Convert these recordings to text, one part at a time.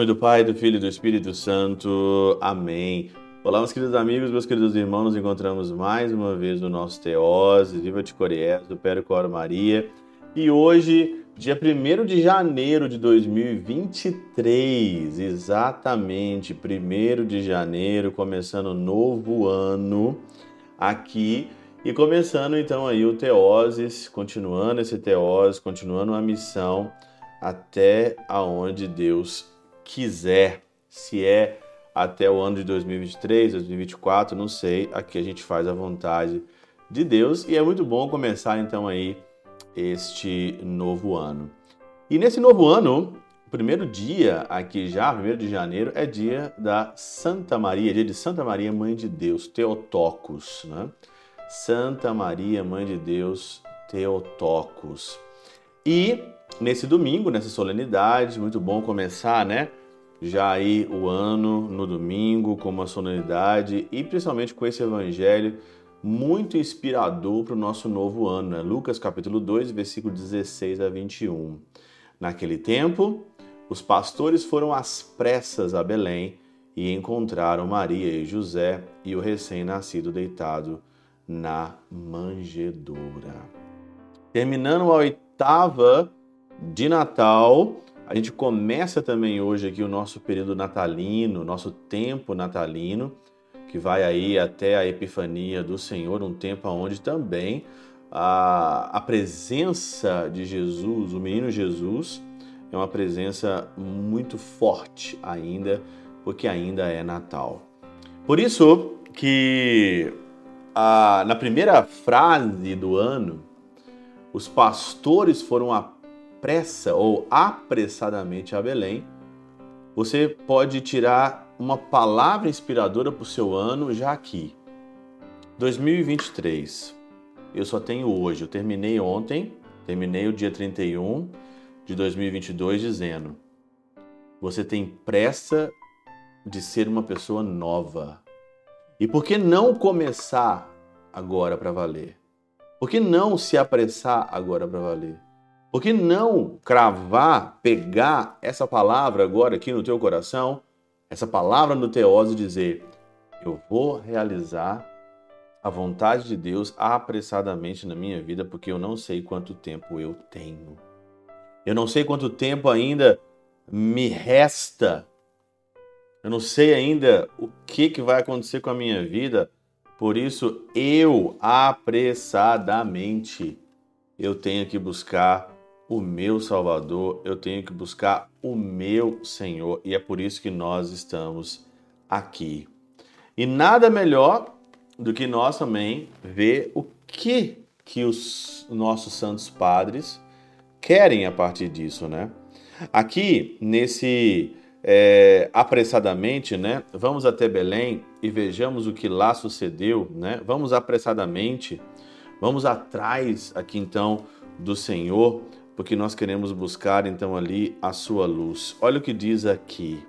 nome do Pai, do Filho e do Espírito Santo. Amém. Olá, meus queridos amigos, meus queridos irmãos, nos encontramos mais uma vez no nosso Teose, Viva de Coriés, do Percor Maria. E hoje, dia 1 de janeiro de 2023, exatamente 1 de janeiro, começando o novo ano aqui e começando então aí o Teoses, continuando esse Teoses, continuando a missão até aonde Deus quiser. Se é até o ano de 2023, 2024, não sei. Aqui a gente faz a vontade de Deus e é muito bom começar então aí este novo ano. E nesse novo ano, primeiro dia aqui já, primeiro de janeiro, é dia da Santa Maria, dia de Santa Maria, Mãe de Deus, Teotocos, né? Santa Maria, Mãe de Deus, Teotocos. E nesse domingo, nessa solenidade, muito bom começar, né? Já aí o ano no domingo com uma solenidade e principalmente com esse evangelho muito inspirador para o nosso novo ano, né? Lucas capítulo 2, versículo 16 a 21. Naquele tempo, os pastores foram às pressas a Belém e encontraram Maria e José e o recém-nascido deitado na manjedoura. Terminando a oitava de Natal. A gente começa também hoje aqui o nosso período natalino, nosso tempo natalino, que vai aí até a Epifania do Senhor, um tempo onde também a, a presença de Jesus, o menino Jesus, é uma presença muito forte ainda, porque ainda é Natal. Por isso que a, na primeira frase do ano, os pastores foram a pressa ou apressadamente a Belém, você pode tirar uma palavra inspiradora para o seu ano já aqui. 2023. Eu só tenho hoje. Eu terminei ontem, terminei o dia 31 de 2022 dizendo: você tem pressa de ser uma pessoa nova. E por que não começar agora para valer? Por que não se apressar agora para valer? Por que não cravar, pegar essa palavra agora aqui no teu coração, essa palavra no teose e dizer: eu vou realizar a vontade de Deus apressadamente na minha vida, porque eu não sei quanto tempo eu tenho. Eu não sei quanto tempo ainda me resta. Eu não sei ainda o que, que vai acontecer com a minha vida. Por isso, eu apressadamente eu tenho que buscar o meu Salvador, eu tenho que buscar o meu Senhor, e é por isso que nós estamos aqui. E nada melhor do que nós também ver o que que os nossos santos padres querem a partir disso, né? Aqui nesse é, apressadamente, né? Vamos até Belém e vejamos o que lá sucedeu, né? Vamos apressadamente, vamos atrás aqui então do Senhor porque nós queremos buscar então ali a sua luz. Olha o que diz aqui.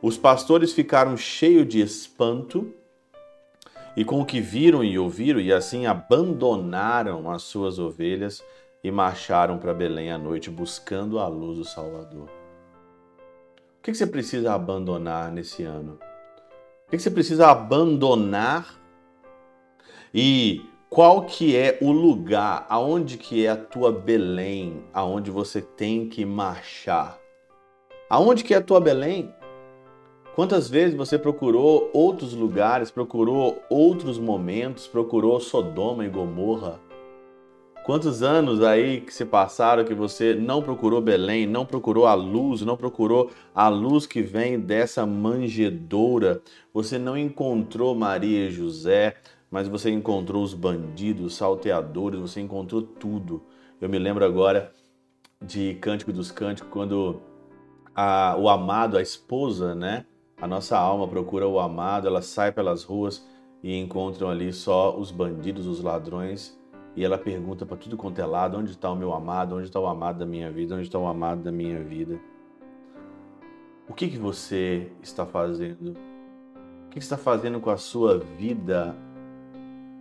Os pastores ficaram cheios de espanto e com o que viram e ouviram, e assim abandonaram as suas ovelhas e marcharam para Belém à noite buscando a luz do Salvador. O que você precisa abandonar nesse ano? O que você precisa abandonar e qual que é o lugar, aonde que é a tua Belém, aonde você tem que marchar? Aonde que é a tua Belém? Quantas vezes você procurou outros lugares, procurou outros momentos, procurou Sodoma e Gomorra? Quantos anos aí que se passaram que você não procurou Belém, não procurou a luz, não procurou a luz que vem dessa manjedoura? Você não encontrou Maria e José, mas você encontrou os bandidos, salteadores, você encontrou tudo. Eu me lembro agora de Cântico dos Cânticos, quando a, o amado, a esposa, né? A nossa alma procura o amado, ela sai pelas ruas e encontram ali só os bandidos, os ladrões, e ela pergunta para tudo quanto é lado: onde está o meu amado? Onde está o amado da minha vida? Onde está o amado da minha vida? O que, que você está fazendo? O que, que você está fazendo com a sua vida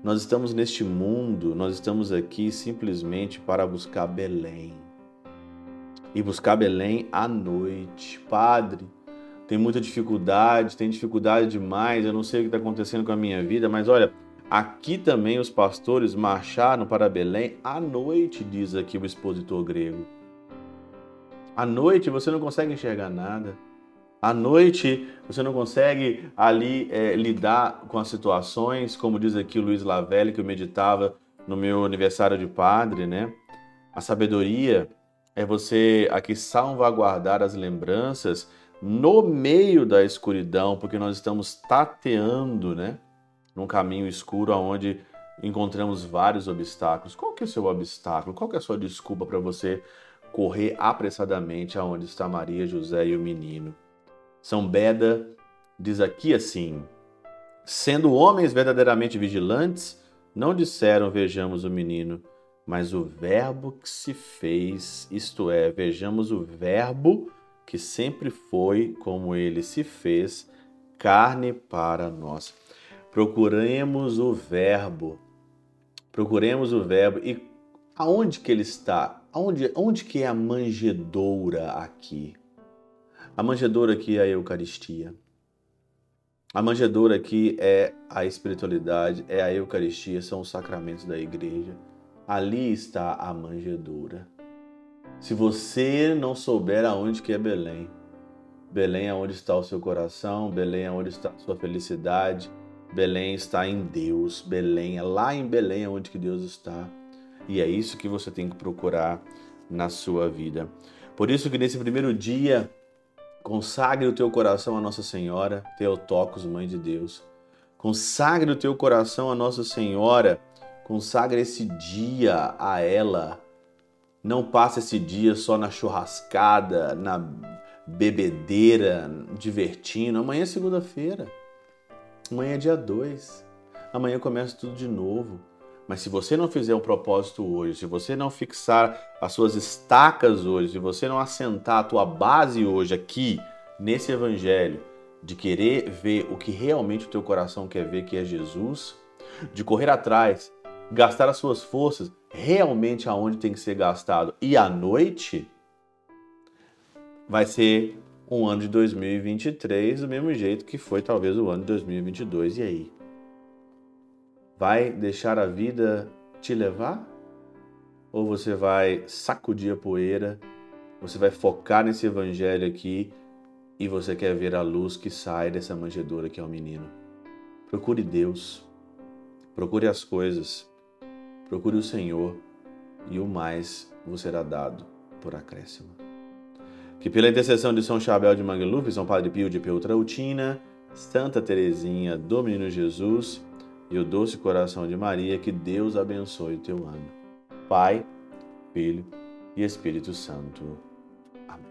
nós estamos neste mundo, nós estamos aqui simplesmente para buscar Belém. E buscar Belém à noite. Padre, tem muita dificuldade, tem dificuldade demais, eu não sei o que está acontecendo com a minha vida, mas olha, aqui também os pastores marcharam para Belém à noite, diz aqui o expositor grego. À noite você não consegue enxergar nada. À noite você não consegue ali é, lidar com as situações, como diz aqui o Luiz Lavelli, que eu meditava no meu aniversário de padre, né? A sabedoria é você aqui salvaguardar as lembranças no meio da escuridão, porque nós estamos tateando, né, num caminho escuro aonde encontramos vários obstáculos. Qual que é o seu obstáculo? Qual que é a sua desculpa para você correr apressadamente aonde está Maria, José e o menino? São Beda diz aqui assim: sendo homens verdadeiramente vigilantes, não disseram vejamos o menino, mas o verbo que se fez, isto é, vejamos o verbo que sempre foi como ele se fez, carne para nós. Procuremos o verbo. Procuremos o verbo e aonde que ele está? Aonde, onde que é a manjedoura aqui? A manjedoura aqui é a Eucaristia. A manjedoura aqui é a espiritualidade, é a Eucaristia, são os sacramentos da igreja. Ali está a manjedoura. Se você não souber aonde que é Belém, Belém é onde está o seu coração, Belém é onde está a sua felicidade, Belém está em Deus, Belém é lá em Belém é onde que Deus está. E é isso que você tem que procurar na sua vida. Por isso que nesse primeiro dia, consagre o teu coração a Nossa Senhora, Teotocos, Mãe de Deus. Consagre o teu coração a Nossa Senhora, consagre esse dia a ela, não passe esse dia só na churrascada, na bebedeira, divertindo. Amanhã é segunda-feira. Amanhã é dia 2. Amanhã começa tudo de novo. Mas se você não fizer um propósito hoje, se você não fixar as suas estacas hoje, se você não assentar a tua base hoje aqui nesse evangelho, de querer ver o que realmente o teu coração quer ver, que é Jesus, de correr atrás, gastar as suas forças realmente aonde tem que ser gastado e à noite, vai ser um ano de 2023 do mesmo jeito que foi talvez o ano de 2022. E aí? Vai deixar a vida te levar? Ou você vai sacudir a poeira, você vai focar nesse evangelho aqui e você quer ver a luz que sai dessa manjedoura que é o menino? Procure Deus, procure as coisas, Procure o Senhor e o mais vos será dado por acréscimo. Que pela intercessão de São Chabel de Mangluf, São Padre Pio de Peutrautina, Santa Teresinha do Menino Jesus e o doce coração de Maria, que Deus abençoe o teu ano. Pai, Filho e Espírito Santo. Amém.